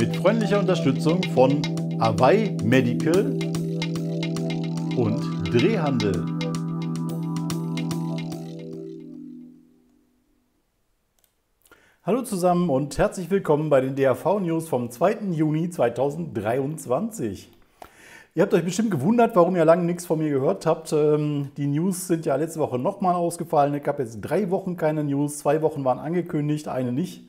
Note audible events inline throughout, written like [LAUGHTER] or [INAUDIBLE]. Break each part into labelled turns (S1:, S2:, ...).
S1: mit freundlicher Unterstützung von Awei Medical und Drehhandel. Hallo zusammen und herzlich willkommen bei den DAV News vom 2. Juni 2023. Ihr habt euch bestimmt gewundert, warum ihr lange nichts von mir gehört habt. Ähm, die News sind ja letzte Woche nochmal ausgefallen. Es gab jetzt drei Wochen keine News, zwei Wochen waren angekündigt, eine nicht.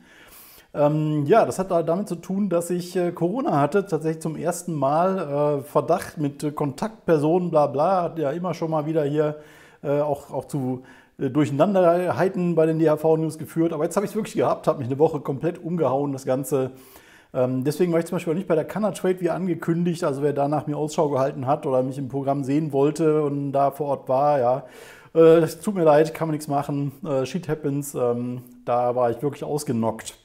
S1: Ähm, ja, das hat damit zu tun, dass ich äh, Corona hatte, tatsächlich zum ersten Mal äh, Verdacht mit äh, Kontaktpersonen, bla bla, hat ja immer schon mal wieder hier äh, auch, auch zu äh, Durcheinanderheiten bei den DHV-News geführt. Aber jetzt habe ich es wirklich gehabt, habe mich eine Woche komplett umgehauen, das Ganze. Ähm, deswegen war ich zum Beispiel auch nicht bei der Canna Trade wie angekündigt. Also wer da nach mir Ausschau gehalten hat oder mich im Programm sehen wollte und da vor Ort war, ja, äh, tut mir leid, kann man nichts machen. Äh, shit happens. Ähm, da war ich wirklich ausgenockt.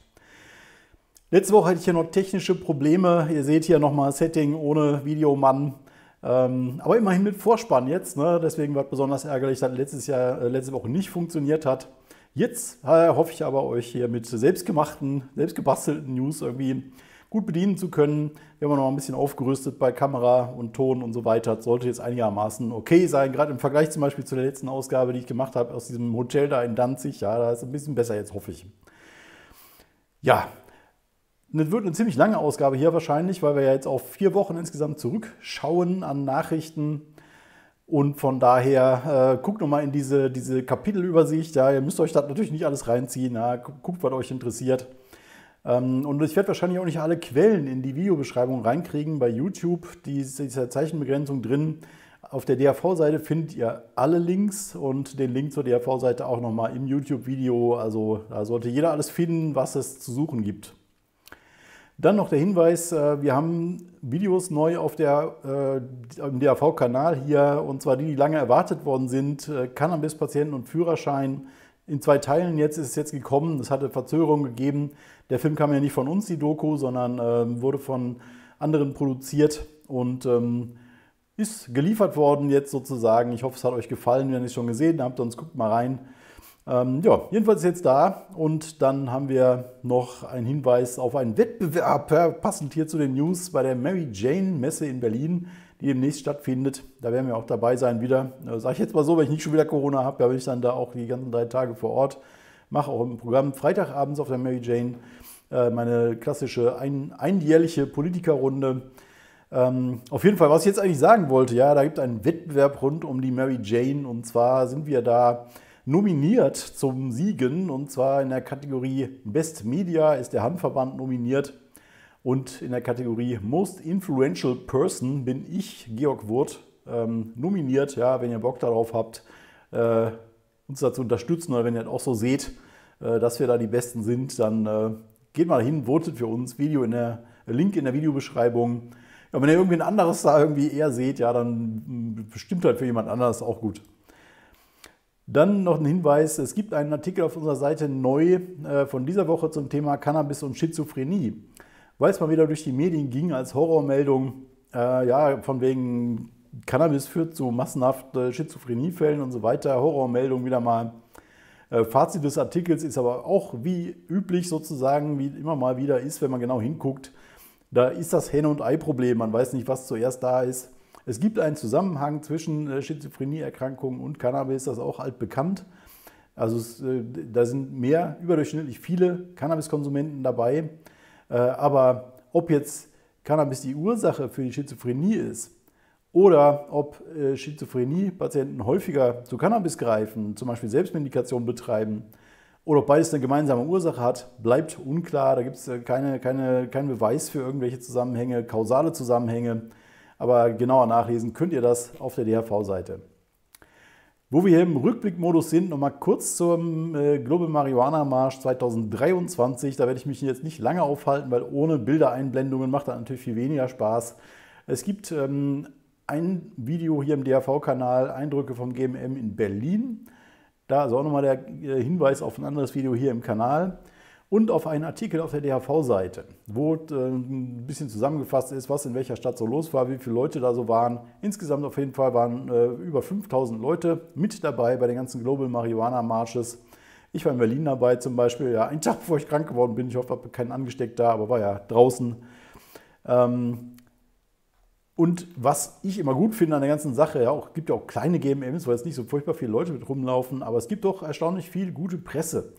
S1: Letzte Woche hatte ich hier noch technische Probleme. Ihr seht hier nochmal Setting ohne Videomann. Ähm, aber immerhin mit Vorspann jetzt. Ne? Deswegen war es besonders ärgerlich, dass letztes Jahr, äh, letzte Woche nicht funktioniert hat. Jetzt äh, hoffe ich aber, euch hier mit selbstgemachten, selbstgebastelten News irgendwie gut bedienen zu können. Wir haben noch ein bisschen aufgerüstet bei Kamera und Ton und so weiter. Das sollte jetzt einigermaßen okay sein, gerade im Vergleich zum Beispiel zu der letzten Ausgabe, die ich gemacht habe aus diesem Hotel da in Danzig. Ja, da ist es ein bisschen besser jetzt, hoffe ich. Ja, das wird eine ziemlich lange Ausgabe hier wahrscheinlich, weil wir ja jetzt auf vier Wochen insgesamt zurückschauen an Nachrichten. Und von daher äh, guckt nochmal in diese, diese Kapitelübersicht. Ja, ihr müsst euch das natürlich nicht alles reinziehen. Ja, guckt, was euch interessiert. Ähm, und ich werde wahrscheinlich auch nicht alle Quellen in die Videobeschreibung reinkriegen bei YouTube. Die ist diese Zeichenbegrenzung drin. Auf der DAV-Seite findet ihr alle Links und den Link zur DAV-Seite auch nochmal im YouTube-Video. Also da sollte jeder alles finden, was es zu suchen gibt. Dann noch der Hinweis, äh, wir haben Videos neu auf der, äh, im DAV-Kanal hier, und zwar die, die lange erwartet worden sind, äh, Cannabis-Patienten und Führerschein. In zwei Teilen jetzt ist es jetzt gekommen, es hatte Verzögerungen gegeben. Der Film kam ja nicht von uns, die Doku, sondern ähm, wurde von anderen produziert und ähm, ist geliefert worden jetzt sozusagen. Ich hoffe, es hat euch gefallen, wenn ihr es schon gesehen habt, sonst guckt mal rein. Ähm, ja, jedenfalls ist jetzt da und dann haben wir noch einen Hinweis auf einen Wettbewerb, passend hier zu den News bei der Mary Jane Messe in Berlin, die demnächst stattfindet. Da werden wir auch dabei sein wieder. Äh, Sage ich jetzt mal so, wenn ich nicht schon wieder Corona habe, bin ich dann da auch die ganzen drei Tage vor Ort. Mache auch im Programm Freitagabends auf der Mary Jane äh, meine klassische ein, einjährliche Politikerrunde. Ähm, auf jeden Fall, was ich jetzt eigentlich sagen wollte, ja, da gibt es einen Wettbewerb rund um die Mary Jane und zwar sind wir da nominiert zum Siegen und zwar in der Kategorie Best Media ist der Handverband nominiert und in der Kategorie Most Influential Person bin ich, Georg Wurth, ähm, nominiert. Ja, wenn ihr Bock darauf habt, äh, uns da zu unterstützen oder wenn ihr das auch so seht, äh, dass wir da die Besten sind, dann äh, geht mal hin, votet für uns. Video in der Link in der Videobeschreibung. Ja, wenn ihr irgendwie ein anderes da irgendwie eher seht, ja, dann bestimmt halt für jemand anderes auch gut. Dann noch ein Hinweis, es gibt einen Artikel auf unserer Seite neu äh, von dieser Woche zum Thema Cannabis und Schizophrenie. Weil es mal wieder durch die Medien ging als Horrormeldung, äh, ja, von wegen Cannabis führt zu massenhaft Schizophreniefällen und so weiter, Horrormeldung wieder mal. Äh, Fazit des Artikels ist aber auch wie üblich sozusagen, wie immer mal wieder ist, wenn man genau hinguckt, da ist das Henne- und Ei-Problem. Man weiß nicht, was zuerst da ist. Es gibt einen Zusammenhang zwischen äh, Schizophrenieerkrankungen und Cannabis, das ist auch altbekannt. Also es, äh, da sind mehr, überdurchschnittlich viele Cannabiskonsumenten dabei. Äh, aber ob jetzt Cannabis die Ursache für die Schizophrenie ist oder ob Schizophrenie-Patienten häufiger zu Cannabis greifen, zum Beispiel Selbstmedikation betreiben, oder ob beides eine gemeinsame Ursache hat, bleibt unklar. Da gibt es keine, keine, keinen Beweis für irgendwelche Zusammenhänge, kausale Zusammenhänge. Aber genauer nachlesen könnt ihr das auf der DHV-Seite. Wo wir hier im Rückblickmodus sind, nochmal kurz zum äh, Global Marihuana Marsch 2023. Da werde ich mich jetzt nicht lange aufhalten, weil ohne Bildereinblendungen macht das natürlich viel weniger Spaß. Es gibt ähm, ein Video hier im DHV-Kanal, Eindrücke vom GMM in Berlin. Da ist auch nochmal der äh, Hinweis auf ein anderes Video hier im Kanal und auf einen Artikel auf der DHV-Seite, wo äh, ein bisschen zusammengefasst ist, was in welcher Stadt so los war, wie viele Leute da so waren. Insgesamt auf jeden Fall waren äh, über 5000 Leute mit dabei bei den ganzen Global Marihuana Marches. Ich war in Berlin dabei zum Beispiel, ja, einen [LAUGHS] Tag, bevor ich krank geworden bin. Ich hoffe, ich habe keinen angesteckt da, aber war ja draußen. Ähm, und was ich immer gut finde an der ganzen Sache, ja, auch gibt ja auch kleine GMMs, weil jetzt nicht so furchtbar viele Leute mit rumlaufen, aber es gibt doch erstaunlich viel gute Presse.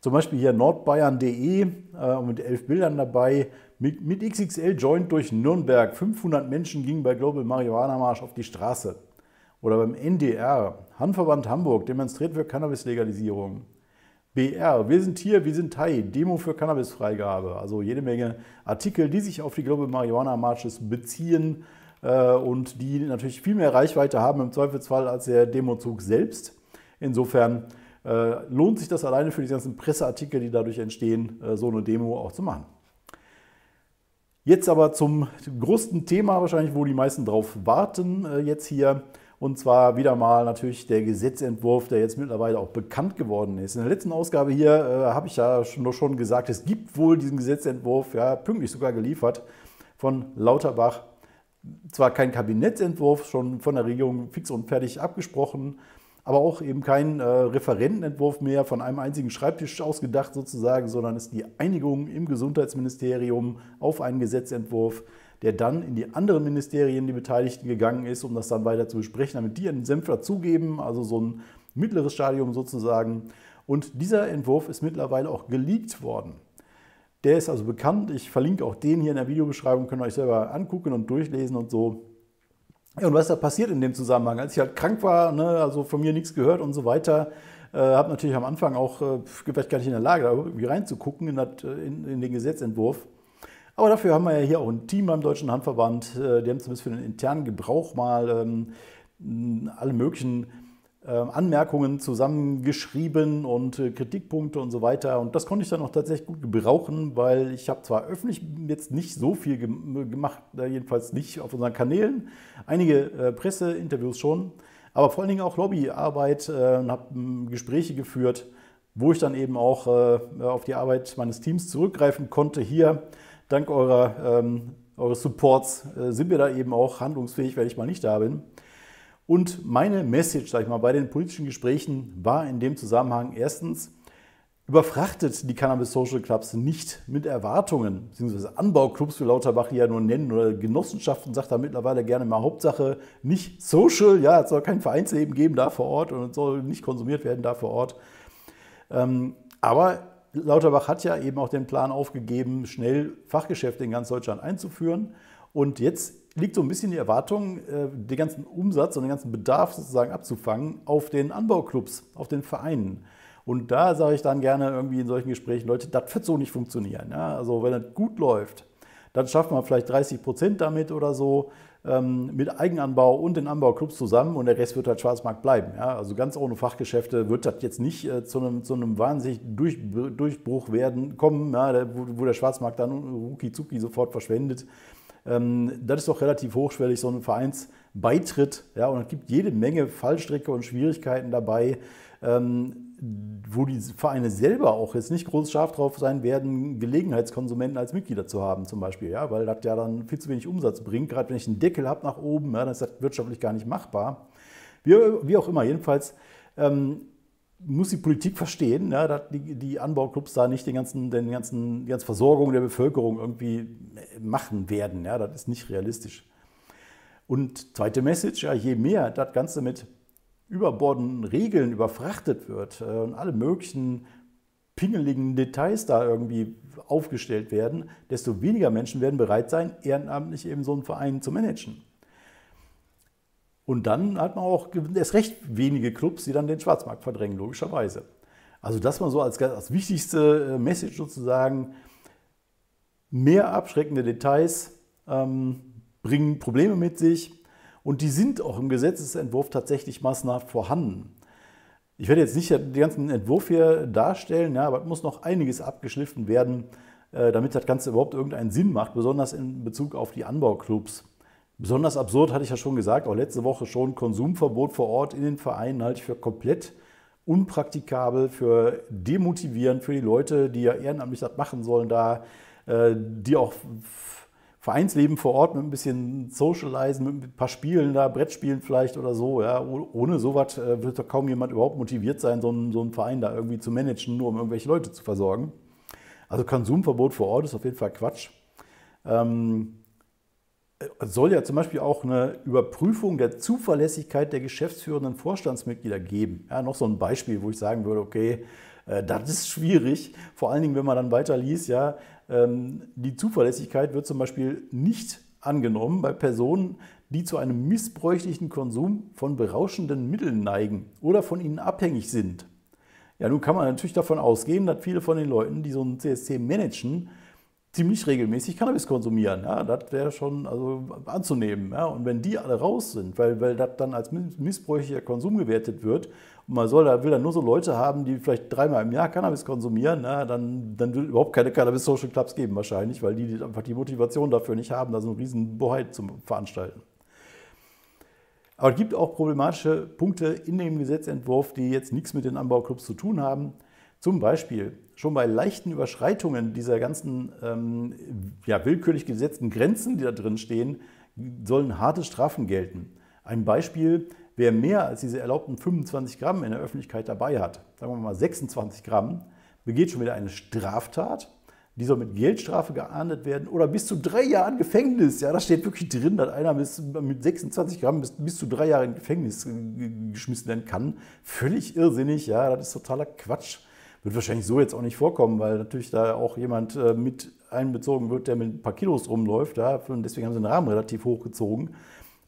S1: Zum Beispiel hier nordbayern.de äh, mit elf Bildern dabei, mit, mit XXL Joint durch Nürnberg. 500 Menschen gingen bei Global Marihuana Marsch auf die Straße. Oder beim NDR, Handverband Hamburg demonstriert für Cannabis-Legalisierung. BR, wir sind hier, wir sind Thai, Demo für Cannabisfreigabe. Also jede Menge Artikel, die sich auf die Global Marihuana Marches beziehen äh, und die natürlich viel mehr Reichweite haben im Zweifelsfall als der Demozug selbst. Insofern lohnt sich das alleine für die ganzen Presseartikel, die dadurch entstehen, äh, so eine Demo auch zu machen. Jetzt aber zum größten Thema wahrscheinlich, wo die meisten drauf warten äh, jetzt hier. Und zwar wieder mal natürlich der Gesetzentwurf, der jetzt mittlerweile auch bekannt geworden ist. In der letzten Ausgabe hier äh, habe ich ja schon, schon gesagt, es gibt wohl diesen Gesetzentwurf, ja, pünktlich sogar geliefert von Lauterbach. Zwar kein Kabinettsentwurf, schon von der Regierung fix und fertig abgesprochen, aber auch eben kein äh, Referentenentwurf mehr von einem einzigen Schreibtisch ausgedacht sozusagen, sondern ist die Einigung im Gesundheitsministerium auf einen Gesetzentwurf der dann in die anderen Ministerien, die Beteiligten gegangen ist, um das dann weiter zu besprechen, damit die einen Senf dazugeben, also so ein mittleres Stadium sozusagen. Und dieser Entwurf ist mittlerweile auch geleakt worden. Der ist also bekannt. Ich verlinke auch den hier in der Videobeschreibung, könnt ihr euch selber angucken und durchlesen und so. Ja, und was da passiert in dem Zusammenhang? Als ich halt krank war, ne, also von mir nichts gehört und so weiter, äh, habe natürlich am Anfang auch, äh, vielleicht gar nicht in der Lage, da irgendwie reinzugucken in, das, in, in den Gesetzentwurf. Aber dafür haben wir ja hier auch ein Team beim Deutschen Handverband. Äh, die haben zumindest für den internen Gebrauch mal ähm, alle möglichen Anmerkungen zusammengeschrieben und äh, Kritikpunkte und so weiter. Und das konnte ich dann auch tatsächlich gut gebrauchen, weil ich habe zwar öffentlich jetzt nicht so viel gemacht, äh, jedenfalls nicht auf unseren Kanälen, einige Presseinterviews schon, aber vor allen Dingen auch Lobbyarbeit und habe ähm, Gespräche geführt, wo ich dann eben auch auf die Arbeit meines Teams zurückgreifen konnte. Hier dank eurer, ähm, eures Supports äh, sind wir da eben auch handlungsfähig, wenn ich mal nicht da bin. Und meine Message, sag ich mal, bei den politischen Gesprächen war in dem Zusammenhang erstens, überfrachtet die Cannabis Social Clubs nicht mit Erwartungen, beziehungsweise Anbauclubs, wie Lauterbach die ja nur nennen, oder Genossenschaften, sagt er mittlerweile gerne mal Hauptsache nicht social, ja, es soll kein Vereinsleben geben da vor Ort und es soll nicht konsumiert werden da vor Ort. Ähm, aber Lauterbach hat ja eben auch den Plan aufgegeben, schnell Fachgeschäfte in ganz Deutschland einzuführen. Und jetzt liegt so ein bisschen die Erwartung, äh, den ganzen Umsatz und den ganzen Bedarf sozusagen abzufangen auf den Anbauclubs, auf den Vereinen. Und da sage ich dann gerne irgendwie in solchen Gesprächen, Leute, das wird so nicht funktionieren. Ja? Also wenn es gut läuft, dann schafft man vielleicht 30 Prozent damit oder so ähm, mit Eigenanbau und den Anbauclubs zusammen und der Rest wird halt Schwarzmarkt bleiben. Ja? Also ganz ohne Fachgeschäfte wird das jetzt nicht äh, zu, einem, zu einem wahnsinnigen Durch, Durchbruch werden, kommen, ja, wo, wo, der Schwarzmarkt dann rucki zucki sofort verschwendet. Ähm, das ist doch relativ hochschwellig, so ein Vereinsbeitritt. Ja, und es gibt jede Menge Fallstricke und Schwierigkeiten dabei. Ähm, wo die Vereine selber auch jetzt nicht groß scharf drauf sein werden, Gelegenheitskonsumenten als Mitglieder zu haben, zum Beispiel, ja, weil das ja dann viel zu wenig Umsatz bringt. Gerade wenn ich einen Deckel habe nach oben, ja, dann ist das wirtschaftlich gar nicht machbar. Wie, wie auch immer, jedenfalls ähm, muss die Politik verstehen, ja, dass die, die, Anbauclubs da nicht den ganzen, den ganzen, die ganze Versorgung der Bevölkerung irgendwie machen werden. Ja, das ist nicht realistisch. Und zweite Message, ja, je mehr das Ganze mit überbordenden Regeln überfrachtet wird äh, und alle möglichen pingeligen Details da irgendwie aufgestellt werden, desto weniger Menschen werden bereit sein, ehrenamtlich eben so einen Verein zu managen. Und dann hat man auch erst recht wenige Clubs, die dann den Schwarzmarkt verdrängen, logischerweise. Also das mal so als, als wichtigste äh, Message sozusagen, mehr abschreckende Details ähm, bringen Probleme mit sich, und die sind auch im Gesetzesentwurf tatsächlich massenhaft vorhanden. Ich werde jetzt nicht den ganzen Entwurf hier darstellen, ja, aber es muss noch einiges abgeschliffen werden, äh, damit das Ganze überhaupt irgendeinen Sinn macht, besonders in Bezug auf die Anbauclubs. Besonders absurd hatte ich ja schon gesagt, auch letzte Woche schon, Konsumverbot vor Ort in den Vereinen halte ich für komplett unpraktikabel, für demotivierend für die Leute, die ja ehrenamtlich das machen sollen, da äh, die auch Vereinsleben vor Ort mit ein bisschen Socializen, mit ein paar Spielen da, Brettspielen vielleicht oder so. Ja. Ohne sowas äh, wird doch kaum jemand überhaupt motiviert sein, so einen, so einen Verein da irgendwie zu managen, nur um irgendwelche Leute zu versorgen. Also Konsumverbot vor Ort ist auf jeden Fall Quatsch. Ähm, soll ja zum Beispiel auch eine Überprüfung der Zuverlässigkeit der geschäftsführenden Vorstandsmitglieder geben. Ja, noch so ein Beispiel, wo ich sagen würde, okay, äh, das ist schwierig, vor allen Dingen, wenn man dann weiter liest, ja, ähm, die Zuverlässigkeit wird zum Beispiel nicht angenommen bei Personen, die zu einem missbräuchlichen Konsum von berauschenden Mitteln neigen oder von ihnen abhängig sind. Ja, nun kann man natürlich davon ausgehen, dass viele von den Leuten, die so ein CSC managen, ziemlich regelmäßig Cannabis konsumieren. Ja, das wäre schon also anzunehmen. Ja. Und wenn die alle raus sind, weil, weil das dann als missbräuchlicher Konsum gewertet wird und man soll, will dann nur so Leute haben, die vielleicht dreimal im Jahr Cannabis konsumieren, ja, dann, dann wird überhaupt keine Cannabis-Social Clubs geben wahrscheinlich, weil die einfach die Motivation dafür nicht haben, da so einen riesen Boheit zu veranstalten. Aber es gibt auch problematische Punkte in dem Gesetzentwurf, die jetzt nichts mit den Anbauclubs zu tun haben. Zum Beispiel schon bei leichten Überschreitungen dieser ganzen ähm, ja, willkürlich gesetzten Grenzen, die da drin stehen, sollen harte Strafen gelten. Ein Beispiel, wer mehr als diese erlaubten 25 Gramm in der Öffentlichkeit dabei hat, sagen wir mal 26 Gramm, begeht schon wieder eine Straftat die soll mit Geldstrafe geahndet werden oder bis zu drei Jahren Gefängnis. Ja, da steht wirklich drin, dass einer mit 26 Gramm bis, bis zu drei Jahre in Gefängnis geschmissen werden kann. Völlig irrsinnig, ja, das ist totaler Quatsch. Wird wahrscheinlich so jetzt auch nicht vorkommen, weil natürlich da auch jemand äh, mit einbezogen wird, der mit ein paar Kilos rumläuft. Ja, und deswegen haben sie den Rahmen relativ hochgezogen.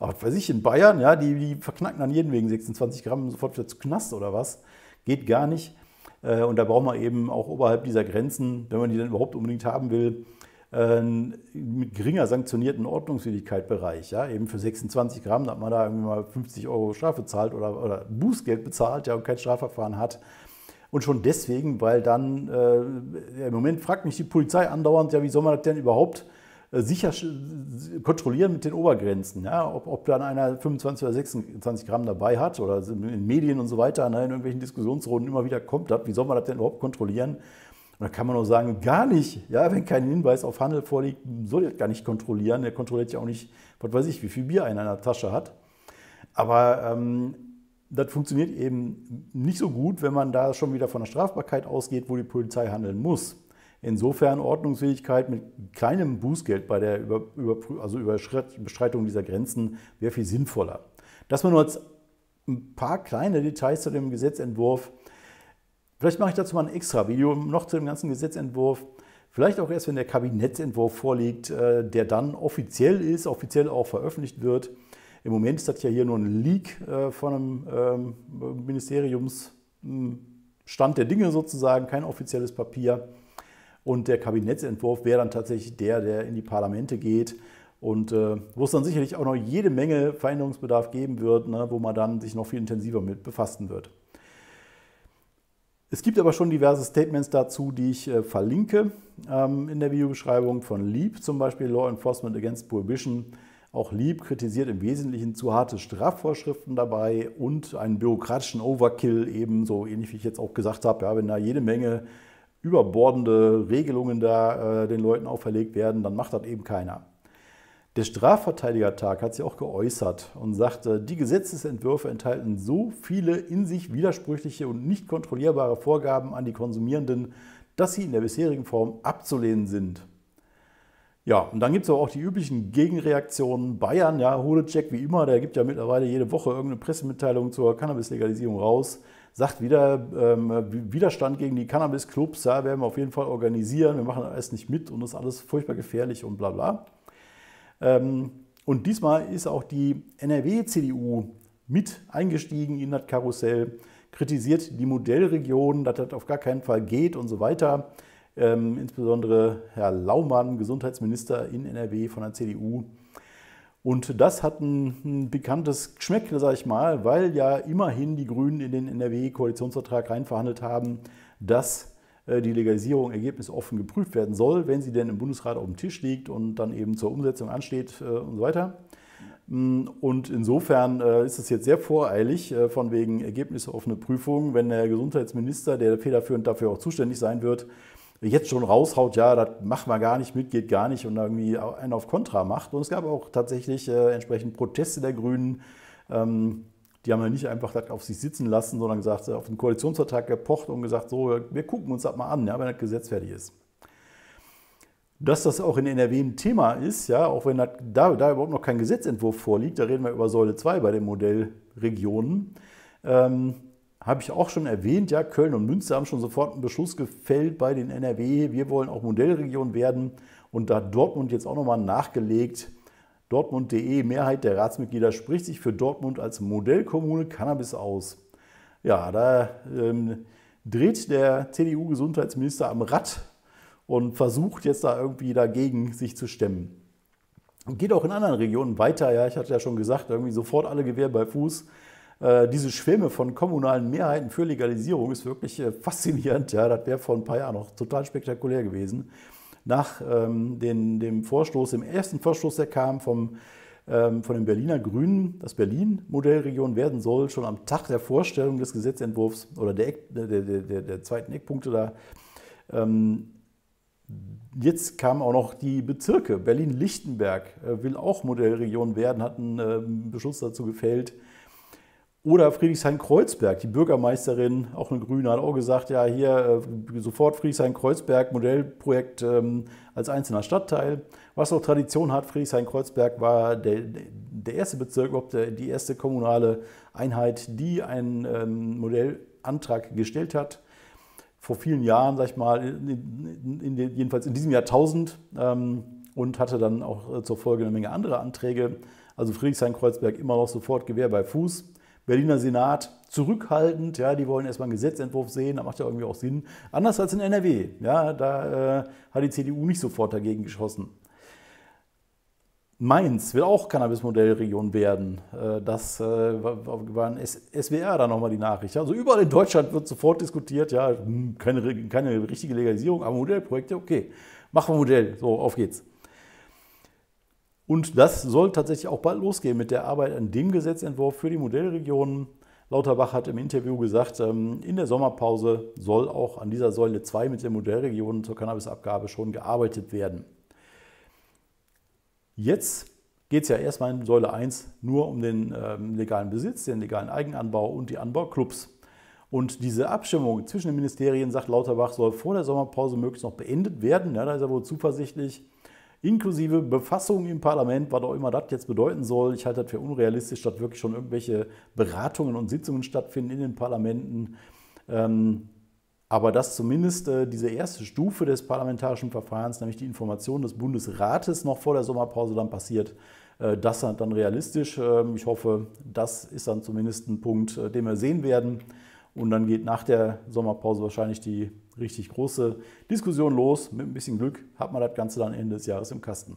S1: Aber weiß ich, in Bayern, ja, die, die verknacken dann jeden wegen 26 Gramm sofort wieder zu Knast oder was. Geht gar nicht. Äh, und da braucht man eben auch oberhalb dieser Grenzen, wenn man die dann überhaupt unbedingt haben will, mit geringer sanktionierten Ordnungswidrigkeitsbereich. Ja, eben für 26 Gramm, da hat man da irgendwie mal 50 Euro Strafe zahlt oder, oder Bußgeld bezahlt ja, und kein Strafverfahren hat. Und schon deswegen, weil dann äh, im Moment fragt mich die Polizei andauernd, ja, wie soll man das denn überhaupt äh, sicher kontrollieren mit den Obergrenzen. Ja? Ob, ob dann einer 25 oder 26 Gramm dabei hat oder in Medien und so weiter, ne, in irgendwelchen Diskussionsrunden immer wieder kommt das, wie soll man das denn überhaupt kontrollieren? Und da kann man nur sagen, gar nicht. Ja, wenn kein Hinweis auf Handel vorliegt, soll er gar nicht kontrollieren. Er kontrolliert ja auch nicht, was weiß ich, wie viel Bier einer in der Tasche hat. Aber ähm, das funktioniert eben nicht so gut, wenn man da schon wieder von der Strafbarkeit ausgeht, wo die Polizei handeln muss. Insofern Ordnungsfähigkeit mit kleinem Bußgeld bei der Über, also Überschreitung dieser Grenzen wäre viel sinnvoller. Das war nur als ein paar kleine Details zu dem Gesetzentwurf. Vielleicht mache ich dazu mal ein extra Video noch zu dem ganzen Gesetzentwurf. Vielleicht auch erst, wenn der Kabinettsentwurf vorliegt, äh, der dann offiziell ist, offiziell auch veröffentlicht wird. Im Moment ist das ja hier nur ein Leak äh, von einem ähm, Ministeriumsstand der Dinge sozusagen, kein offizielles Papier. Und der Kabinettsentwurf wäre dann tatsächlich der, der in die Parlamente geht und äh, wo es dann sicherlich auch noch jede Menge Veränderungsbedarf geben wird, ne, wo man dann sich noch viel intensiver mit befassen wird. Es gibt aber schon diverse Statements dazu, die ich äh, verlinke ähm, in der Videobeschreibung von Lieb, zum Beispiel Law Enforcement Against Prohibition. Auch Lieb kritisiert im Wesentlichen zu harte Strafvorschriften dabei und einen bürokratischen Overkill, ebenso ähnlich wie ich jetzt auch gesagt habe, ja, wenn da jede Menge überbordende Regelungen da äh, den Leuten auferlegt werden, dann macht das eben keiner. Der Strafverteidigertag hat sich auch geäußert und sagte, die Gesetzesentwürfe enthalten so viele in sich widersprüchliche und nicht kontrollierbare Vorgaben an die Konsumierenden, dass sie in der bisherigen Form abzulehnen sind. Ja, und dann gibt es auch die üblichen Gegenreaktionen. Bayern, ja, Holecek wie immer, der gibt ja mittlerweile jede Woche irgendeine Pressemitteilung zur Cannabis-Legalisierung raus sagt wieder, ähm, Widerstand gegen die Cannabis-Clubs, ja, werden wir auf jeden Fall organisieren, wir machen alles nicht mit und das ist alles furchtbar gefährlich und bla bla. Ähm, und diesmal ist auch die NRW-CDU mit eingestiegen in das Karussell, kritisiert die Modellregion, dass das auf gar keinen Fall geht und so weiter. Ähm, insbesondere Herr Laumann, Gesundheitsminister in NRW von der CDU, und das hat ein, ein bekanntes Geschmäckle, sage ich mal, weil ja immerhin die Grünen in den NRW-Koalitionsvertrag reinverhandelt haben, dass äh, die Legalisierung ergebnisoffen geprüft werden soll, wenn sie denn im Bundesrat auf dem Tisch liegt und dann eben zur Umsetzung ansteht äh, und so weiter. Mm, und insofern äh, ist es jetzt sehr voreilig, von wegen ergebnisoffene Prüfung, wenn der Gesundheitsminister, der federführend dafür auch zuständig sein wird, jetzt schon raushaut, ja, das machen wir gar nicht mit, geht gar nicht und irgendwie einen auf Kontra macht. Und es gab auch tatsächlich äh, entsprechend Proteste der Grünen. Ähm, die haben ja nicht einfach das auf sich sitzen lassen, sondern gesagt, auf den Koalitionsvertrag gepocht und gesagt, so, wir gucken uns das mal an, ja, wenn das Gesetz fertig ist. Dass das auch in NRW ein Thema ist, ja, auch wenn da, da überhaupt noch kein Gesetzentwurf vorliegt, da reden wir über Säule 2 bei den Modellregionen, ähm, habe ich auch schon erwähnt, ja, Köln und Münster haben schon sofort einen Beschluss gefällt bei den NRW. Wir wollen auch Modellregion werden. Und da hat Dortmund jetzt auch nochmal nachgelegt. Dortmund.de, Mehrheit der Ratsmitglieder spricht sich für Dortmund als Modellkommune Cannabis aus. Ja, da ähm, dreht der CDU-Gesundheitsminister am Rad und versucht jetzt da irgendwie dagegen sich zu stemmen. Geht auch in anderen Regionen weiter. Ja, ich hatte ja schon gesagt, irgendwie sofort alle Gewehr bei Fuß. Äh, diese Schwemme von kommunalen Mehrheiten für Legalisierung ist wirklich äh, faszinierend. Ja, das wäre vor ein paar Jahren noch total spektakulär gewesen. Nach ähm, den, dem Vorstoß, dem ersten Vorstoß, der kam vom, ähm, von den Berliner Grünen, dass Berlin Modellregion werden soll, schon am Tag der Vorstellung des Gesetzentwurfs oder der, Eck, der, der, der, zweiten Eckpunkte da, ähm, Jetzt kamen auch noch die Bezirke. Berlin-Lichtenberg äh, will auch Modellregion werden, hat einen ähm, Beschluss dazu gefällt. Oder Friedrichshain-Kreuzberg, die Bürgermeisterin, auch eine Grüne, hat auch gesagt, ja, hier äh, sofort Friedrichshain-Kreuzberg, Modellprojekt ähm, als einzelner Stadtteil. Was auch Tradition hat, Friedrichshain-Kreuzberg war der, der erste Bezirk, überhaupt der, die erste kommunale Einheit, die einen ähm, Modellantrag gestellt hat. Vor vielen Jahren, sag ich mal, in, in, in, jedenfalls in diesem Jahrtausend ähm, und hatte dann auch äh, zur Folge eine Menge andere Anträge. Also Friedrichshain-Kreuzberg immer noch sofort Gewehr bei Fuß. Berliner Senat zurückhaltend, ja, die wollen erstmal einen Gesetzentwurf sehen, da macht ja irgendwie auch Sinn. Anders als in NRW, ja, da äh, hat die CDU nicht sofort dagegen geschossen. Mainz will auch Cannabis-Modellregion werden. Äh, das äh, war ein SWR da nochmal die Nachricht. Also überall in Deutschland wird sofort diskutiert, ja, hm, keine, keine richtige Legalisierung, aber Modellprojekte, okay, machen wir Modell, so, auf geht's. Und das soll tatsächlich auch bald losgehen mit der Arbeit an dem Gesetzentwurf für die Modellregionen. Lauterbach hat im Interview gesagt, ähm, in der Sommerpause soll auch an dieser Säule 2 mit den Modellregionen zur Cannabisabgabe schon gearbeitet werden. Jetzt geht es ja erstmal in Säule 1 nur um den ähm, legalen Besitz, den legalen Eigenanbau und die Anbauclubs. Und diese Abstimmung zwischen den Ministerien, sagt Lauterbach, soll vor der Sommerpause möglichst noch beendet werden. Ja, da ist er wohl zuversichtlich inklusive Befassung im Parlament, was auch immer das jetzt bedeuten soll. Ich halte das für unrealistisch, dass wirklich schon irgendwelche Beratungen und Sitzungen stattfinden in den Parlamenten. Ähm, aber dass zumindest äh, diese erste Stufe des parlamentarischen Verfahrens, nämlich die Information des Bundesrates noch vor der Sommerpause dann passiert, äh, das dann realistisch. Ähm, ich hoffe, das ist dann zumindest ein Punkt, äh, den wir sehen werden. Und dann geht nach der Sommerpause wahrscheinlich die richtig große Diskussion los. Mit ein bisschen Glück hat man das Ganze dann Ende des Jahres im Kasten.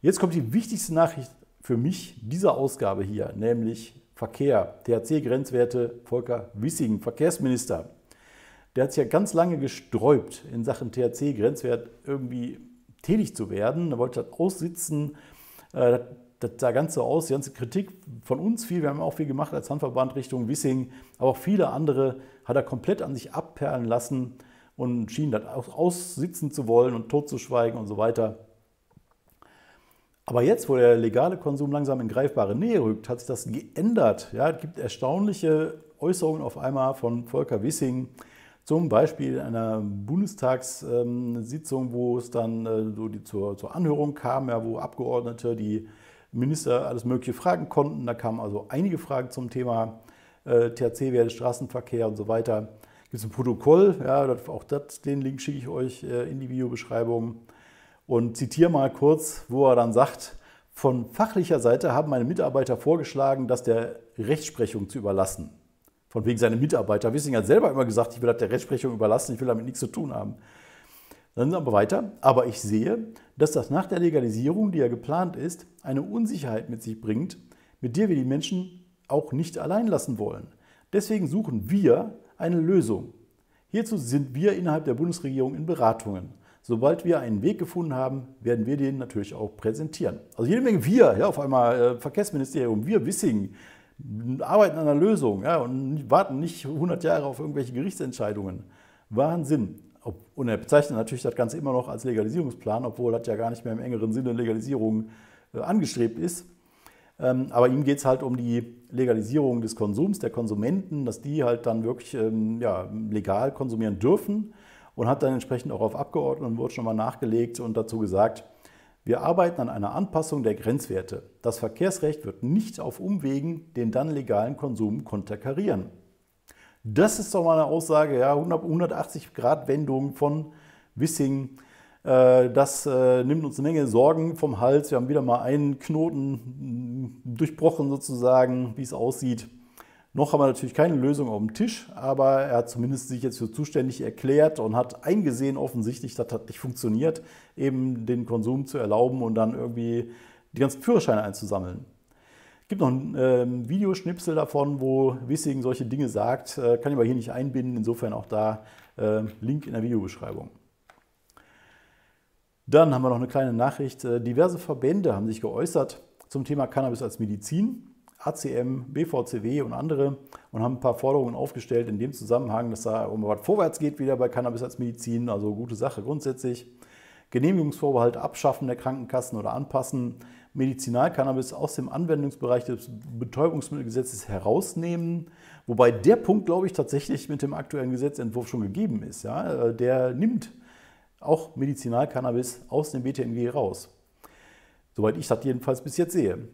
S1: Jetzt kommt die wichtigste Nachricht für mich dieser Ausgabe hier, nämlich Verkehr. THC-Grenzwerte Volker Wissing, Verkehrsminister. Der hat sich ja ganz lange gesträubt, in Sachen THC-Grenzwert irgendwie tätig zu werden. Er wollte das aussitzen. Äh, das sah ganz so aus. Die ganze Kritik von uns viel, wir haben auch viel gemacht als Handverband Richtung Wissing, aber auch viele andere hat er komplett an sich abperlen lassen und schien das auch aussitzen zu wollen und totzuschweigen und so weiter. Aber jetzt, wo der legale Konsum langsam in greifbare Nähe rückt, hat sich das geändert. Ja, es gibt erstaunliche Äußerungen auf einmal von Volker Wissing, zum Beispiel in einer Bundestagssitzung, wo es dann äh, so die zur, zur Anhörung kam, ja, wo Abgeordnete die Minister alles Mögliche fragen konnten. Da kamen also einige Fragen zum Thema äh, THC-Werte, Straßenverkehr und so weiter. Gibt es ein Protokoll, ja, auch das, den Link schicke ich euch äh, in die Videobeschreibung. Und zitiere mal kurz, wo er dann sagt, von fachlicher Seite haben meine Mitarbeiter vorgeschlagen, das der Rechtsprechung zu überlassen. Von wegen seine Mitarbeiter. Wissing hat selber immer gesagt, ich will das der Rechtsprechung überlassen, ich will damit nichts zu tun haben. Dann aber weiter. Aber ich sehe, dass das nach der Legalisierung, die ja geplant ist, eine Unsicherheit mit sich bringt, mit der wir die Menschen auch nicht allein lassen wollen. Deswegen suchen wir eine Lösung. Hierzu sind wir innerhalb der Bundesregierung in Beratungen. Sobald wir einen Weg gefunden haben, werden wir den natürlich auch präsentieren. Also jede Menge wir, ja, auf einmal äh, Verkehrsministerium, wir Wissing, arbeiten an einer Lösung ja, und warten nicht 100 Jahre auf irgendwelche Gerichtsentscheidungen. Wahnsinn. Und er bezeichnet natürlich das Ganze immer noch als Legalisierungsplan, obwohl das ja gar nicht mehr im engeren Sinne Legalisierung äh, angestrebt ist. Ähm, aber ihm geht es halt um die Legalisierung des Konsums, der Konsumenten, dass die halt dann wirklich ähm, ja, legal konsumieren dürfen. und hat dann entsprechend auch auf Abgeordneten wurde schon mal nachgelegt und dazu gesagt, wir arbeiten an einer Anpassung der Grenzwerte. Das Verkehrsrecht wird nicht auf Umwegen den dann legalen Konsum konterkarieren. Das ist doch mal eine Aussage, ja, 180 Grad Wendung von Wissing. Äh, das äh, nimmt uns eine Menge Sorgen vom Hals. Wir haben wieder mal einen Knoten durchbrochen sozusagen, wie es aussieht. Noch haben wir natürlich keine Lösung auf dem Tisch, aber er hat zumindest sich jetzt für zuständig erklärt und hat eingesehen offensichtlich, das hat nicht funktioniert, eben den Konsum zu erlauben und dann irgendwie die ganzen Führerscheine einzusammeln. Es gibt noch ein äh, Videoschnipsel davon, wo Wissing solche Dinge sagt, äh, kann ich aber hier nicht einbinden, insofern auch da äh, Link in der Videobeschreibung. Dann haben wir noch eine kleine Nachricht. Äh, diverse Verbände haben sich geäußert zum Thema Cannabis als Medizin. ACM, BVCW und andere und haben ein paar Forderungen aufgestellt in dem Zusammenhang, dass da um was vorwärts geht wieder bei Cannabis als Medizin, also gute Sache grundsätzlich. Genehmigungsvorbehalt abschaffen der Krankenkassen oder anpassen, Medizinalcannabis aus dem Anwendungsbereich des Betäubungsmittelgesetzes herausnehmen, wobei der Punkt, glaube ich, tatsächlich mit dem aktuellen Gesetzentwurf schon gegeben ist. Ja? Der nimmt auch Medizinalcannabis aus dem BTMG raus. Soweit ich das jedenfalls bis jetzt sehe.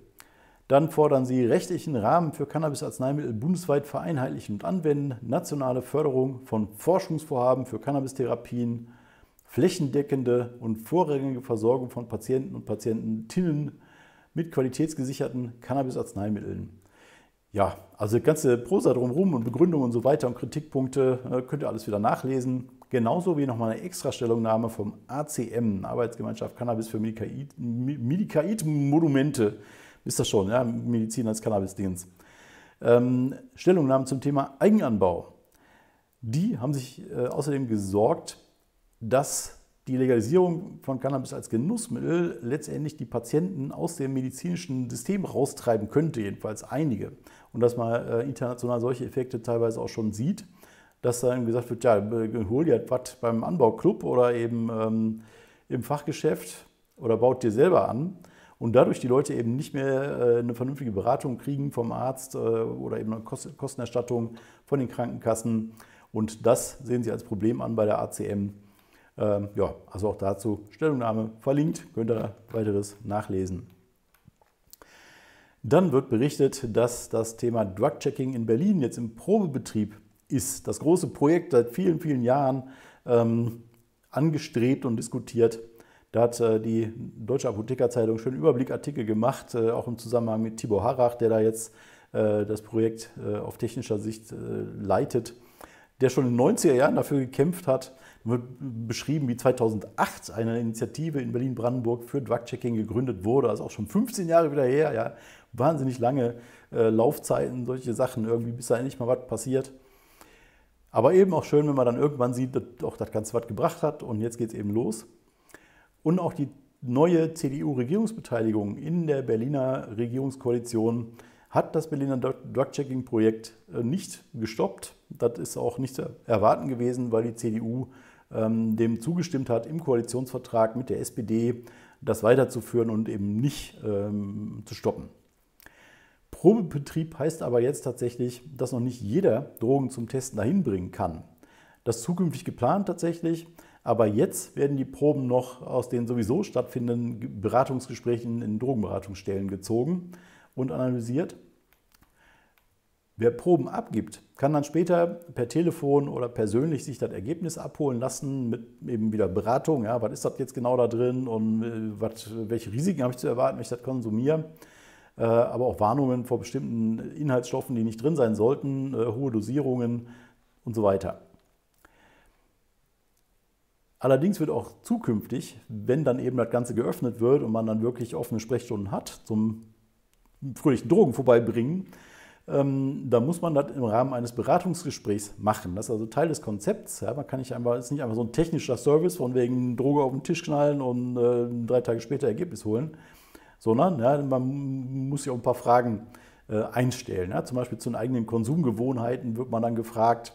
S1: Dann fordern sie rechtlichen Rahmen für Cannabis-Arzneimittel bundesweit vereinheitlichen und anwenden, nationale Förderung von Forschungsvorhaben für Cannabistherapien, flächendeckende und vorrangige Versorgung von Patienten und Patientinnen mit qualitätsgesicherten Cannabis-Arzneimitteln. Ja, also ganze Prosa drumherum und Begründungen und so weiter und Kritikpunkte äh, könnt ihr alles wieder nachlesen. Genauso wie nochmal eine Extrastellungnahme vom ACM, Arbeitsgemeinschaft Cannabis für Medikaid-Monumente. Ist das schon, ja, Medizin als Cannabis-Dingens. Ähm, Stellungnahmen zum Thema Eigenanbau. Die haben sich äh, außerdem gesorgt, dass die Legalisierung von Cannabis als Genussmittel letztendlich die Patienten aus dem medizinischen System raustreiben könnte, jedenfalls einige. Und dass man äh, international solche Effekte teilweise auch schon sieht, dass dann gesagt wird, ja, hol dir was beim Anbauclub oder eben ähm, im Fachgeschäft oder baut dir selber an und dadurch die Leute eben nicht mehr äh, eine vernünftige Beratung kriegen vom Arzt äh, oder eben eine Kostenerstattung von den Krankenkassen. Und das sehen Sie als Problem an bei der ACM. Ähm, ja, also auch dazu Stellungnahme verlinkt, könnt ihr weiteres nachlesen. Dann wird berichtet, dass das Thema Drug-Checking in Berlin jetzt im Probebetrieb ist. Das große Projekt seit vielen, vielen Jahren ähm, angestrebt und diskutiert. Da hat äh, die Deutsche Apothekerzeitung schön Überblickartikel gemacht, äh, auch im Zusammenhang mit Tibor Harrach, der da jetzt äh, das Projekt auf technischer Sicht leitet, der schon in den 90er Jahren dafür gekämpft hat. Wird beschrieben, wie 2008 eine Initiative in Berlin-Brandenburg für Drug-Checking gegründet wurde. Ist auch schon 15 Jahre wieder her. Ja. Wahnsinnig lange Laufzeiten, solche Sachen, irgendwie, bis da endlich mal was passiert. Aber eben auch schön, wenn man dann irgendwann sieht, dass auch das Ganze was gebracht hat und jetzt geht es eben los. Und auch die neue CDU-Regierungsbeteiligung in der Berliner Regierungskoalition hat das Berliner Drug-Checking-Projekt äh, nicht gestoppt. Das ist auch nicht zu erwarten gewesen, weil die CDU ähm, dem zugestimmt hat, im Koalitionsvertrag mit der SPD das weiterzuführen und eben nicht ähm, zu stoppen. Probebetrieb heißt aber jetzt tatsächlich, dass noch nicht jeder Drogen zum Testen dahin bringen kann. Das ist zukünftig geplant tatsächlich. Aber jetzt werden die Proben noch aus den sowieso stattfindenden Beratungsgesprächen in Drogenberatungsstellen gezogen und analysiert. Wer Proben abgibt, kann dann später per Telefon oder persönlich sich das Ergebnis abholen lassen mit eben wieder Beratung. Ja, was ist das jetzt genau da drin und äh, was, welche Risiken habe ich zu erwarten, wenn ich das konsumiere. Äh, aber auch Warnungen vor bestimmten Inhaltsstoffen, die nicht drin sein sollten, äh, hohe Dosierungen und so weiter. Allerdings wird auch zukünftig, wenn dann eben das Ganze geöffnet wird und man dann wirklich offene Sprechstunden hat zum fröhlichen Drogen vorbeibringen, ähm, da muss man das im Rahmen eines Beratungsgesprächs machen. Das ist also Teil des Konzepts. Ja, man kann nicht einfach, ist nicht einfach so ein technischer Service von wegen Droge auf den Tisch knallen und äh, drei Tage später Ergebnis holen, sondern ja, man muss sich auch ein paar Fragen äh, einstellen. Ja, zum Beispiel zu den eigenen Konsumgewohnheiten wird man dann gefragt,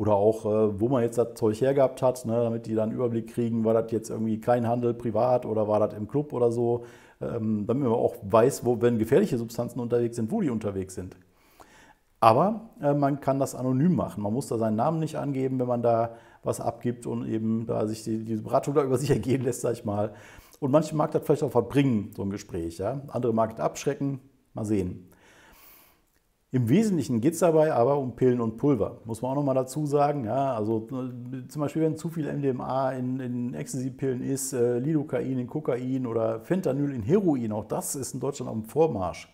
S1: oder auch, äh, wo man jetzt das Zeug hergehabt hat, ne, damit die dann einen Überblick kriegen, war das jetzt irgendwie kein Handel privat oder war das im Club oder so. Ähm, damit man auch weiß, wo, wenn gefährliche Substanzen unterwegs sind, wo die unterwegs sind. Aber äh, man kann das anonym machen. Man muss da seinen Namen nicht angeben, wenn man da was abgibt und eben da sich die, diese Beratung da [LAUGHS] über sich ergehen lässt, sag ich mal. Und manche mag das vielleicht auch verbringen, so ein Gespräch. Ja? Andere mag das abschrecken. Mal sehen. Im Wesentlichen geht es dabei aber um Pillen und Pulver, muss man auch nochmal dazu sagen. Ja, also äh, zum Beispiel, wenn zu viel MDMA in, in Ecstasy-Pillen ist, äh, Lidocain in Kokain oder Fentanyl in Heroin, auch das ist in Deutschland auf dem Vormarsch.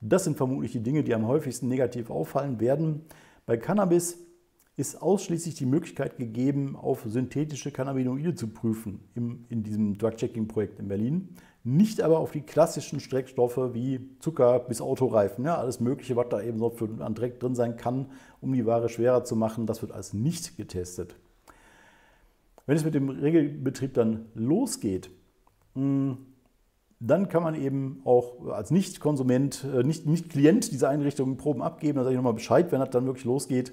S1: Das sind vermutlich die Dinge, die am häufigsten negativ auffallen werden. Bei Cannabis ist ausschließlich die Möglichkeit gegeben, auf synthetische Cannabinoide zu prüfen im, in diesem Drug-Checking-Projekt in Berlin. Nicht aber auf die klassischen Streckstoffe wie Zucker bis Autoreifen. Ja, alles Mögliche, was da eben so für, an Dreck drin sein kann, um die Ware schwerer zu machen, das wird als nicht getestet. Wenn es mit dem Regelbetrieb dann losgeht, hm, dann kann man eben auch als Nicht-Konsument, äh, nicht, nicht Klient dieser Einrichtungen Proben abgeben. Da sage ich nochmal Bescheid, wenn das dann wirklich losgeht.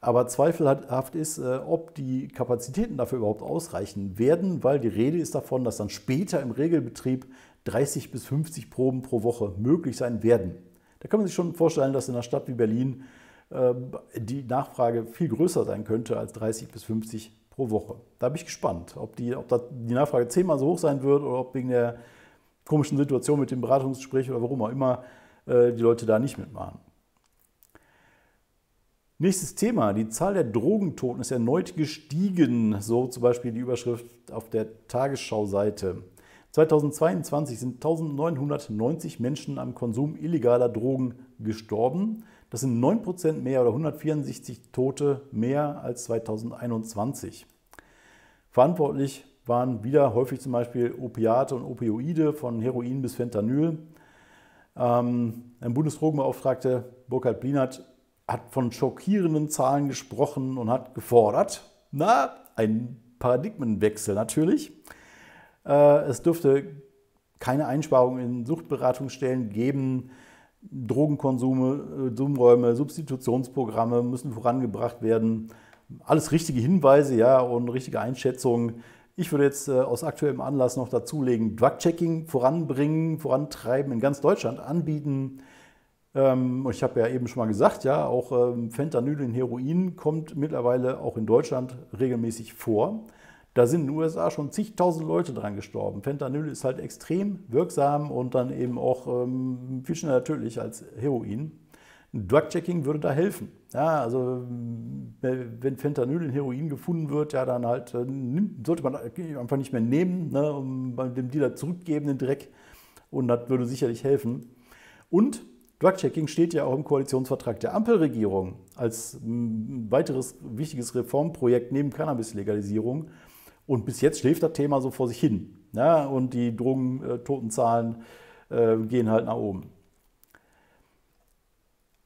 S1: Aber zweifelhaft ist, äh, ob die Kapazitäten dafür überhaupt ausreichen werden, weil die Rede ist davon, dass dann später im Regelbetrieb 30 bis 50 Proben pro Woche möglich sein werden. Da kann man sich schon vorstellen, dass in einer Stadt wie Berlin äh, die Nachfrage viel größer sein könnte als 30 bis 50 pro Woche. Da bin ich gespannt, ob die, ob die Nachfrage zehnmal so hoch sein wird oder ob wegen der komischen Situation mit dem Beratungsgespräch oder warum auch immer äh, die Leute da nicht mitmachen. Nächstes Thema. Die Zahl der Drogentoten ist erneut gestiegen. So zum Beispiel die Überschrift auf der Tagesschau-Seite. 2022 sind 1990 Menschen am Konsum illegaler Drogen gestorben. Das sind 9% mehr oder 164 Tote mehr als 2021. Verantwortlich waren wieder häufig zum Beispiel Opiate und Opioide von Heroin bis Fentanyl. Ähm, ein Bundesdrogenbeauftragter Burkhard Blinert hat von schockierenden Zahlen gesprochen und hat gefordert, na, ein Paradigmenwechsel natürlich. Äh, es dürfte keine Einsparungen in Suchtberatungsstellen geben. Drogenkonsume, Zoomräume, Substitutionsprogramme müssen vorangebracht werden. Alles richtige Hinweise ja, und richtige Einschätzungen. Ich würde jetzt äh, aus aktuellem Anlass noch dazulegen, Drug-Checking voranbringen, vorantreiben, in ganz Deutschland anbieten. Ähm, und ich habe ja eben schon mal gesagt, ja, auch ähm, Fentanyl in Heroin kommt mittlerweile auch in Deutschland regelmäßig vor. Da sind in den USA schon zigtausend Leute dran gestorben. Fentanyl ist halt extrem wirksam und dann eben auch ähm, viel schneller tödlich als Heroin. Drug-Checking würde da helfen. Ja, also wenn Fentanyl in Heroin gefunden wird, ja, dann halt äh, sollte man einfach nicht mehr nehmen, ne, um dem Dealer zurückgeben, den Dreck. Und das würde sicherlich helfen. Und Drug-Checking steht ja auch im Koalitionsvertrag der Ampelregierung als weiteres wichtiges Reformprojekt neben Cannabis-Legalisierung. Und bis jetzt schläft das Thema so vor sich hin. Ja, und die Drogentotenzahlen äh, gehen halt nach oben.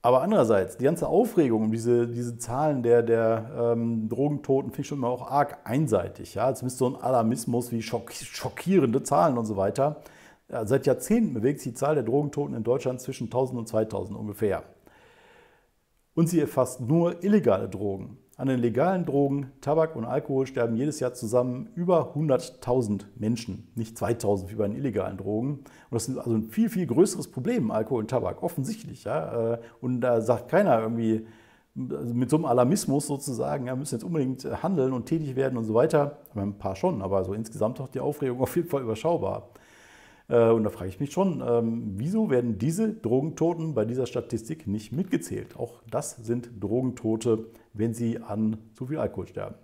S1: Aber andererseits, die ganze Aufregung um diese, diese Zahlen der, der ähm, Drogentoten finde ich schon immer auch arg einseitig. Ja? Zumindest so ein Alarmismus wie schock, schockierende Zahlen und so weiter. Seit Jahrzehnten bewegt sich die Zahl der Drogentoten in Deutschland zwischen 1000 und 2000 ungefähr. Und sie erfasst nur illegale Drogen. An den legalen Drogen, Tabak und Alkohol sterben jedes Jahr zusammen über 100.000 Menschen, nicht 2.000 wie bei den illegalen Drogen. Und das ist also ein viel, viel größeres Problem, Alkohol und Tabak, offensichtlich. Ja? Äh, und da sagt keiner irgendwie also mit so einem Alarmismus sozusagen, ja, müssen jetzt unbedingt handeln und tätig werden und so weiter. Ein paar schon, aber so insgesamt doch die Aufregung [LAUGHS] auf jeden Fall überschaubar. Äh, und da frage ich mich schon, ähm, wieso werden diese Drogentoten bei dieser Statistik nicht mitgezählt? Auch das sind Drogentote, wenn sie an zu viel Alkohol sterben.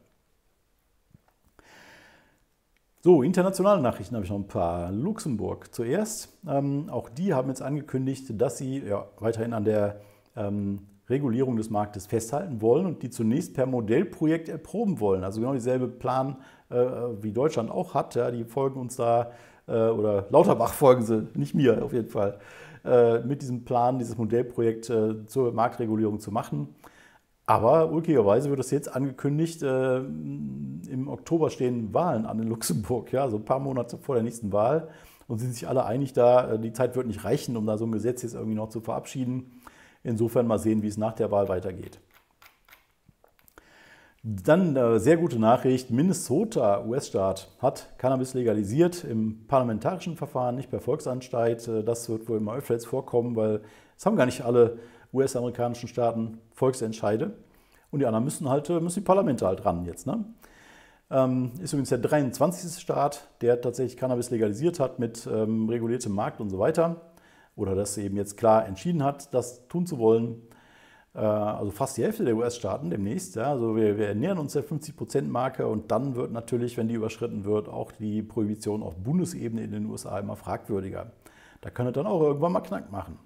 S1: So, internationale Nachrichten habe ich noch ein paar. Luxemburg zuerst. Ähm, auch die haben jetzt angekündigt, dass sie ja, weiterhin an der ähm, Regulierung des Marktes festhalten wollen und die zunächst per Modellprojekt erproben wollen. Also genau dieselbe Plan, äh, wie Deutschland auch hat. Ja, die folgen uns da oder Lauterbach folgen sie, nicht mir auf jeden Fall, äh, mit diesem Plan, dieses Modellprojekt äh, zur Marktregulierung zu machen. Aber ulkigerweise wird es jetzt angekündigt, im Oktober stehen Wahlen an in Luxemburg, ja, also ein paar Monate vor der nächsten Wahl. Und sind sich alle einig da, die Zeit wird nicht reichen, um da so ein Gesetz jetzt irgendwie noch zu verabschieden. Insofern mal sehen, wie es nach der Wahl weitergeht. Dann eine sehr gute Nachricht. Minnesota, US-Staat, hat Cannabis legalisiert im parlamentarischen Verfahren, nicht per Volksanstalt. Das wird wohl immer öfter jetzt vorkommen, weil es haben gar nicht alle US-amerikanischen Staaten Volksentscheide. Und die anderen müssen halt, äh, müssen die Parlamente halt ran jetzt. Ne? Ähm, ist übrigens der 23. Staat, der tatsächlich Cannabis legalisiert hat mit ähm, reguliertem Markt und so weiter. Oder das eben jetzt klar entschieden hat, das tun zu wollen. Äh, also fast die Hälfte der US-Staaten demnächst. Ja, also wir, wir nähern uns der 50-Prozent-Marke und dann wird natürlich, wenn die überschritten wird, auch die Prohibition auf Bundesebene in den USA immer fragwürdiger. Da kann es dann auch irgendwann mal Knack machen.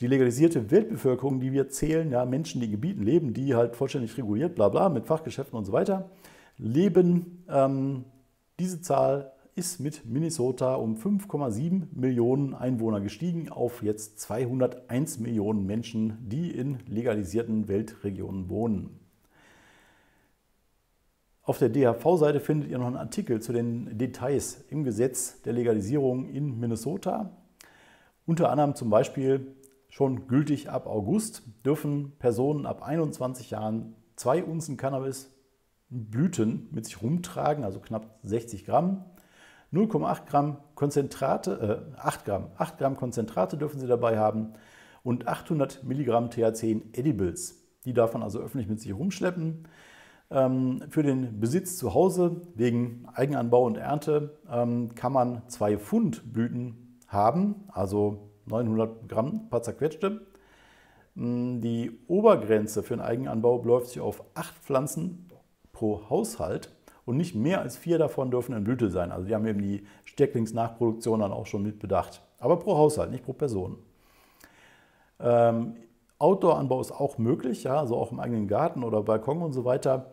S1: Die legalisierte Weltbevölkerung, die wir zählen, ja, Menschen, die in Gebieten leben, die halt vollständig reguliert, bla bla, mit Fachgeschäften und so weiter, leben. Ähm, diese Zahl ist mit Minnesota um 5,7 Millionen Einwohner gestiegen auf jetzt 201 Millionen Menschen, die in legalisierten Weltregionen wohnen. Auf der DHV-Seite findet ihr noch einen Artikel zu den Details im Gesetz der Legalisierung in Minnesota. Unter anderem zum Beispiel schon gültig ab August dürfen Personen ab 21 Jahren zwei Unzen Cannabis Blüten mit sich rumtragen, also knapp 60 Gramm. 0,8 Gramm Konzentrate, äh, 8 Gramm, 8 Gramm Konzentrate dürfen Sie dabei haben und 800 Milligramm THC in Edibles. Die darf man also öffentlich mit sich rumschleppen. Ähm, für den Besitz zu Hause wegen Eigenanbau und Ernte ähm, kann man zwei Pfund Blüten haben, also 900 Gramm, paar zerquetschte. Mm, die Obergrenze für den Eigenanbau beläuft sich auf 8 Pflanzen pro Haushalt und nicht mehr als vier davon dürfen in Blüte sein. Also die haben eben die Stecklingsnachproduktion dann auch schon mit bedacht. Aber pro Haushalt, nicht pro Person. Ähm, Outdoor-Anbau ist auch möglich, ja, also auch im eigenen Garten oder Balkon und so weiter.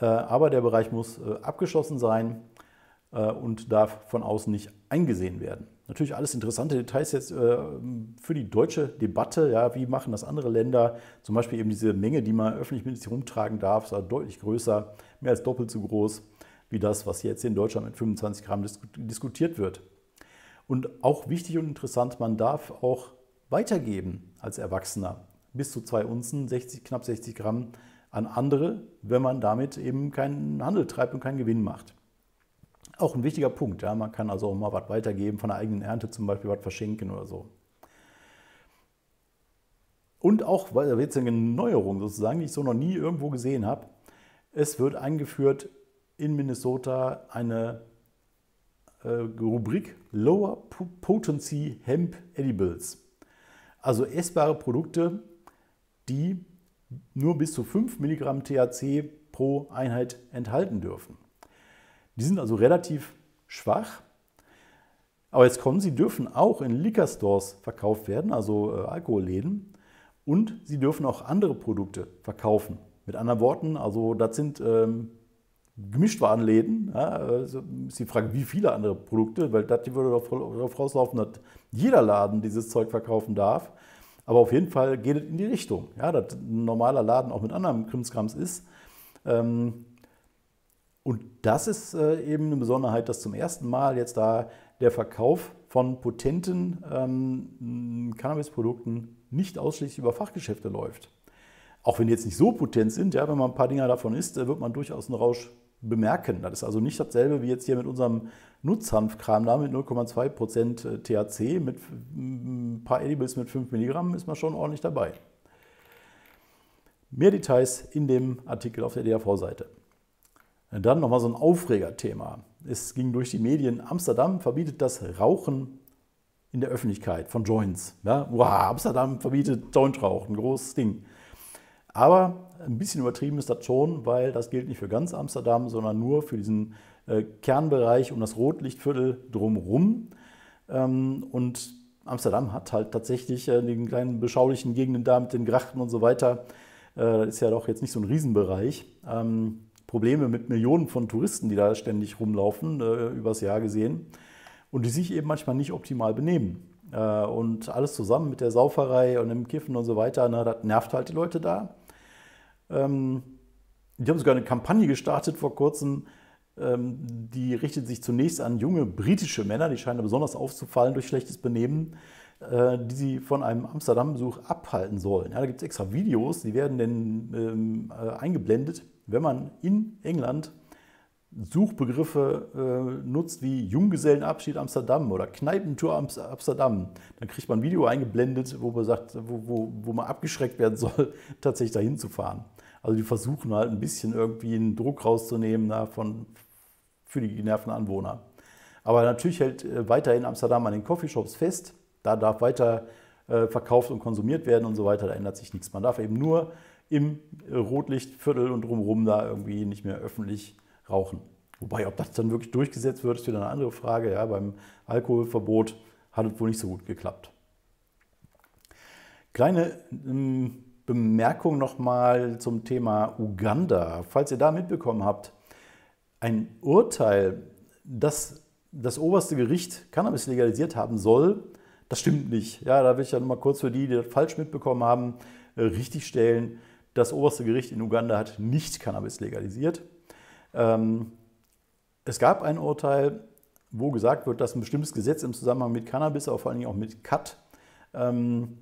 S1: Äh, aber der Bereich muss äh, abgeschlossen sein äh, und darf von außen nicht eingesehen werden. Natürlich alles interessante Details jetzt äh, für die deutsche Debatte. Ja, wie machen das andere Länder? Zum Beispiel eben diese Menge, die man öffentlich mit sich rumtragen darf, ist also deutlich größer, mehr als doppelt so groß wie das, was jetzt in Deutschland mit 25 Gramm diskutiert wird. Und auch wichtig und interessant, man darf auch weitergeben als Erwachsener bis zu zwei Unzen, 60, knapp 60 Gramm an andere, wenn man damit eben keinen Handel treibt und keinen Gewinn macht. Auch ein wichtiger Punkt. Ja. Man kann also auch mal was weitergeben, von der eigenen Ernte zum Beispiel was verschenken oder so. Und auch, weil da jetzt eine Neuerung sozusagen, die ich so noch nie irgendwo gesehen habe. Es wird eingeführt in Minnesota eine äh, Rubrik Lower Potency Hemp Edibles. Also essbare Produkte, die nur bis zu 5 Milligramm THC pro Einheit enthalten dürfen. Die sind also relativ schwach. Aber jetzt kommen, sie dürfen auch in Liquor Stores verkauft werden, also äh, Alkoholläden. Und sie dürfen auch andere Produkte verkaufen. Mit anderen Worten, also das sind ähm, Gemischtwarenläden. Ja, also ist die Frage, wie viele andere Produkte, weil das würde darauf rauslaufen, dass jeder Laden dieses Zeug verkaufen darf. Aber auf jeden Fall geht es in die Richtung, ja, dass ein normaler Laden auch mit anderem Krimskrams ist. Ähm, und das ist äh, eben eine Besonderheit, dass zum ersten Mal jetzt da der Verkauf von potenten ähm, Cannabisprodukten nicht ausschließlich über Fachgeschäfte läuft. Auch wenn die jetzt nicht so potent sind, ja, wenn man ein paar Dinger davon isst, wird man durchaus einen Rausch bemerken. Das ist also nicht dasselbe wie jetzt hier mit unserem Nutzhanfkram da mit 0,2% äh, THC, mit ein paar Edibles mit 5 Milligramm ist man schon ordentlich dabei. Mehr Details in dem Artikel auf der DAV-Seite. Dann nochmal so ein Aufregerthema. Es ging durch die Medien, Amsterdam verbietet das Rauchen in der Öffentlichkeit von Joints. Ja, wow, Amsterdam verbietet Jointrauchen, großes Ding. Aber ein bisschen übertrieben ist das schon, weil das gilt nicht für ganz Amsterdam, sondern nur für diesen äh, Kernbereich um das Rotlichtviertel drumherum. Ähm, und Amsterdam hat halt tatsächlich äh, den kleinen beschaulichen Gegenden da mit den Grachten und so weiter. Äh, das ist ja doch jetzt nicht so ein Riesenbereich. Ähm, Probleme mit Millionen von Touristen, die da ständig rumlaufen, äh, übers Jahr gesehen, und die sich eben manchmal nicht optimal benehmen. Äh, und alles zusammen mit der Sauferei und dem Kiffen und so weiter, na, das nervt halt die Leute da. Ähm, die haben sogar eine Kampagne gestartet vor kurzem, ähm, die richtet sich zunächst an junge britische Männer, die scheinen besonders aufzufallen durch schlechtes Benehmen, äh, die sie von einem Amsterdam-Besuch abhalten sollen. Ja, da gibt es extra Videos, die werden dann ähm, äh, eingeblendet wenn man in England Suchbegriffe äh, nutzt wie Junggesellenabschied Amsterdam oder Kneipentour Amsterdam, dann kriegt man ein Video eingeblendet, wo man sagt, wo, wo, wo man abgeschreckt werden soll, [LAUGHS] tatsächlich dahin zu fahren. Also die versuchen halt ein bisschen irgendwie einen Druck rauszunehmen na, von, für die genervten Anwohner. Aber natürlich hält äh, weiterhin Amsterdam an den Coffeeshops fest. Da darf weiter äh, verkauft und konsumiert werden und so weiter. Da ändert sich nichts. Man darf eben nur im Rotlichtviertel und drumherum da irgendwie nicht mehr öffentlich rauchen. Wobei, ob das dann wirklich durchgesetzt wird, ist wieder eine andere Frage. Ja, beim Alkoholverbot hat es wohl nicht so gut geklappt. Kleine ähm, Bemerkung nochmal zum Thema Uganda. Falls ihr da mitbekommen habt, ein Urteil, das das oberste Gericht Cannabis legalisiert haben soll, das stimmt nicht. Ja, da will ich ja nochmal kurz für die, die das falsch mitbekommen haben, äh, richtigstellen. Das oberste Gericht in Uganda hat nicht Cannabis legalisiert. Ähm, es gab ein Urteil, wo gesagt wird, dass ein bestimmtes Gesetz im Zusammenhang mit Cannabis, aber vor allen Dingen auch mit CAT, ähm,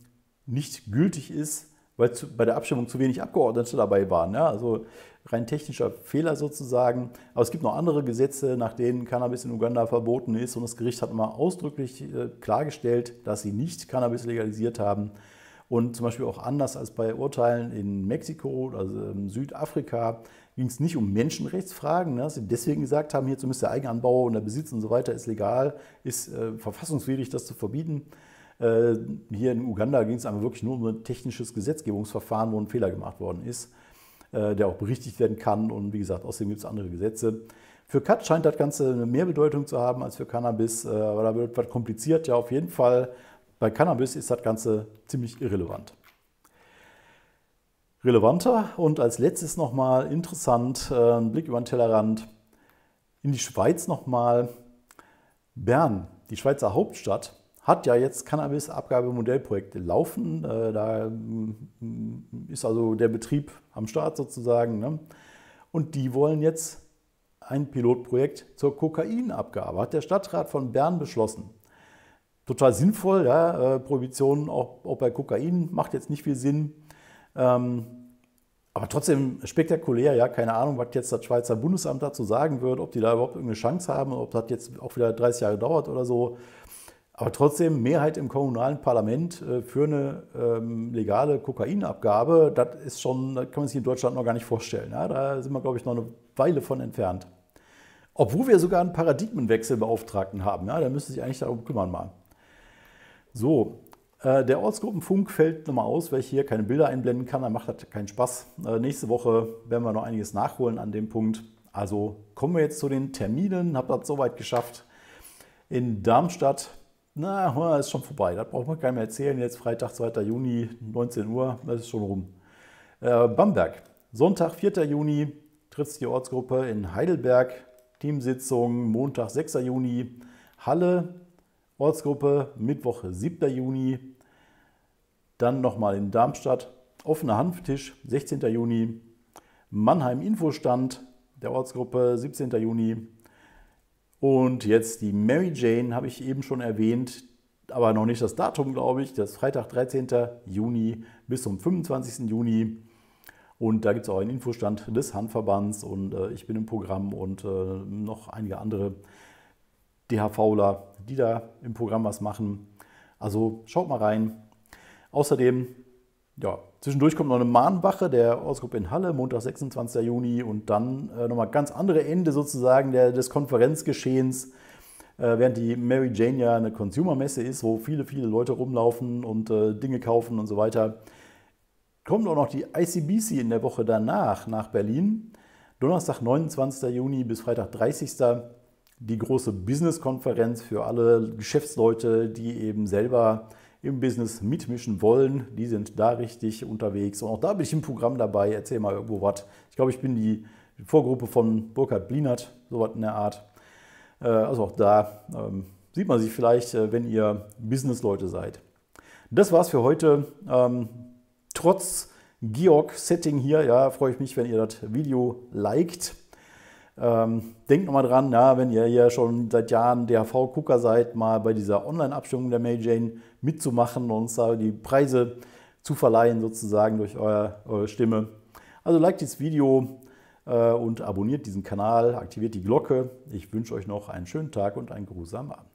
S1: nicht gültig ist, weil bei der Abstimmung zu wenig Abgeordnete dabei waren. Also rein technischer Fehler sozusagen. Aber es gibt noch andere Gesetze, nach denen Cannabis in Uganda verboten ist. Und das Gericht hat immer ausdrücklich äh, klargestellt, dass sie nicht Cannabis legalisiert haben. Und zum Beispiel auch anders als bei Urteilen in Mexiko, also in Südafrika, ging es nicht um Menschenrechtsfragen, ne, dass sie deswegen gesagt haben, hier zumindest der Eigenanbau und der Besitz und so weiter ist legal, ist äh, verfassungswidrig, das zu verbieten. Äh, hier in Uganda ging es einfach wirklich nur um ein technisches Gesetzgebungsverfahren, wo ein Fehler gemacht worden ist, äh, der auch berichtigt werden kann. Und wie gesagt, außerdem gibt es andere Gesetze. Für Cut scheint das Ganze mehr Bedeutung zu haben als für Cannabis, äh, aber da wird was kompliziert. Ja, auf jeden Fall bei Cannabis ist das Ganze ziemlich irrelevant. Relevanter und als letztes nochmal interessant, äh, ein Blick über den Tellerrand in die Schweiz nochmal. Bern, die Schweizer Hauptstadt, hat ja jetzt Cannabis-Abgabemodellprojekte laufen. Äh, da mm, ist also der Betrieb am Start sozusagen. Ne? Und die wollen jetzt ein Pilotprojekt zur Kokainabgabe. Hat der Stadtrat von Bern beschlossen total sinnvoll. Ja? Äh, Prohibition auch, auch, bei Kokain macht jetzt nicht viel Sinn. Ähm, aber trotzdem spektakulär, ja, keine Ahnung, was jetzt das Schweizer Bundesamt dazu sagen wird, ob die da überhaupt irgendeine Chance haben, ob das jetzt auch wieder 30 Jahre dauert oder so. Aber trotzdem Mehrheit im kommunalen Parlament äh, für eine ähm, legale Kokainabgabe, das ist schon, das kann man sich in Deutschland noch gar nicht vorstellen. Ja? Da sind wir, glaube ich, noch eine Weile von entfernt. Obwohl wir sogar einen Paradigmenwechselbeauftragten haben. Ja? Der müsste sich eigentlich darum kümmern mal. So, äh, der Ortsgruppenfunk fällt nochmal aus, weil ich hier keine Bilder einblenden kann. Dann macht das keinen Spaß. Äh, nächste Woche werden wir noch einiges nachholen an dem Punkt. Also kommen wir jetzt zu den Terminen. Hab das soweit geschafft. In Darmstadt, na, ist schon vorbei. Das braucht man keinem mehr erzählen. Jetzt Freitag, 2. Juni, 19 Uhr, das ist schon rum. Äh, Bamberg, Sonntag, 4. Juni, tritt die Ortsgruppe in Heidelberg. Teamsitzung, Montag, 6. Juni. Halle, Ortsgruppe, Mittwoch, 7. Juni. Dann nochmal in Darmstadt, offener Hanftisch, 16. Juni. Mannheim Infostand der Ortsgruppe, 17. Juni. Und jetzt die Mary Jane habe ich eben schon erwähnt, aber noch nicht das Datum, glaube ich. Das ist Freitag, 13. Juni bis zum 25. Juni. Und da gibt es auch einen Infostand des Handverbands und äh, ich bin im Programm und äh, noch einige andere DHVler, die da im Programm was machen. Also schaut mal rein. Außerdem, ja, zwischendurch kommt noch eine Mahnwache der Ortsgruppe in Halle, Montag, 26. Juni und dann äh, nochmal ganz andere Ende sozusagen der, des Konferenzgeschehens, äh, während die Mary Jane ja eine Consumer-Messe ist, wo viele, viele Leute rumlaufen und äh, Dinge kaufen und so weiter. Kommt auch noch die ICBC in der Woche danach nach Berlin. Donnerstag, 29. Juni bis Freitag, 30 die große Business-Konferenz für alle Geschäftsleute, die eben selber im Business mitmischen wollen. Die sind da richtig unterwegs. Und auch da bin ich im Programm dabei. Erzähl mal irgendwo was. Ich glaube, ich bin die Vorgruppe von Burkhard Blinert, sowas in der Art. Äh, also auch da ähm, sieht man sich vielleicht, äh, wenn ihr Business-Leute seid. Das war's für heute. Ähm, trotz Georg-Setting hier, ja, freue ich mich, wenn ihr das Video liked. Ähm, denkt nochmal dran, ja, wenn ihr ja schon seit Jahren DHV-Gucker seid, mal bei dieser Online-Abstimmung der May Jane mitzumachen und uns da die Preise zu verleihen, sozusagen durch euer, eure Stimme. Also liked dieses Video, und abonniert diesen Kanal, aktiviert die Glocke. Ich wünsche euch noch einen schönen Tag und einen geruhsamen Abend.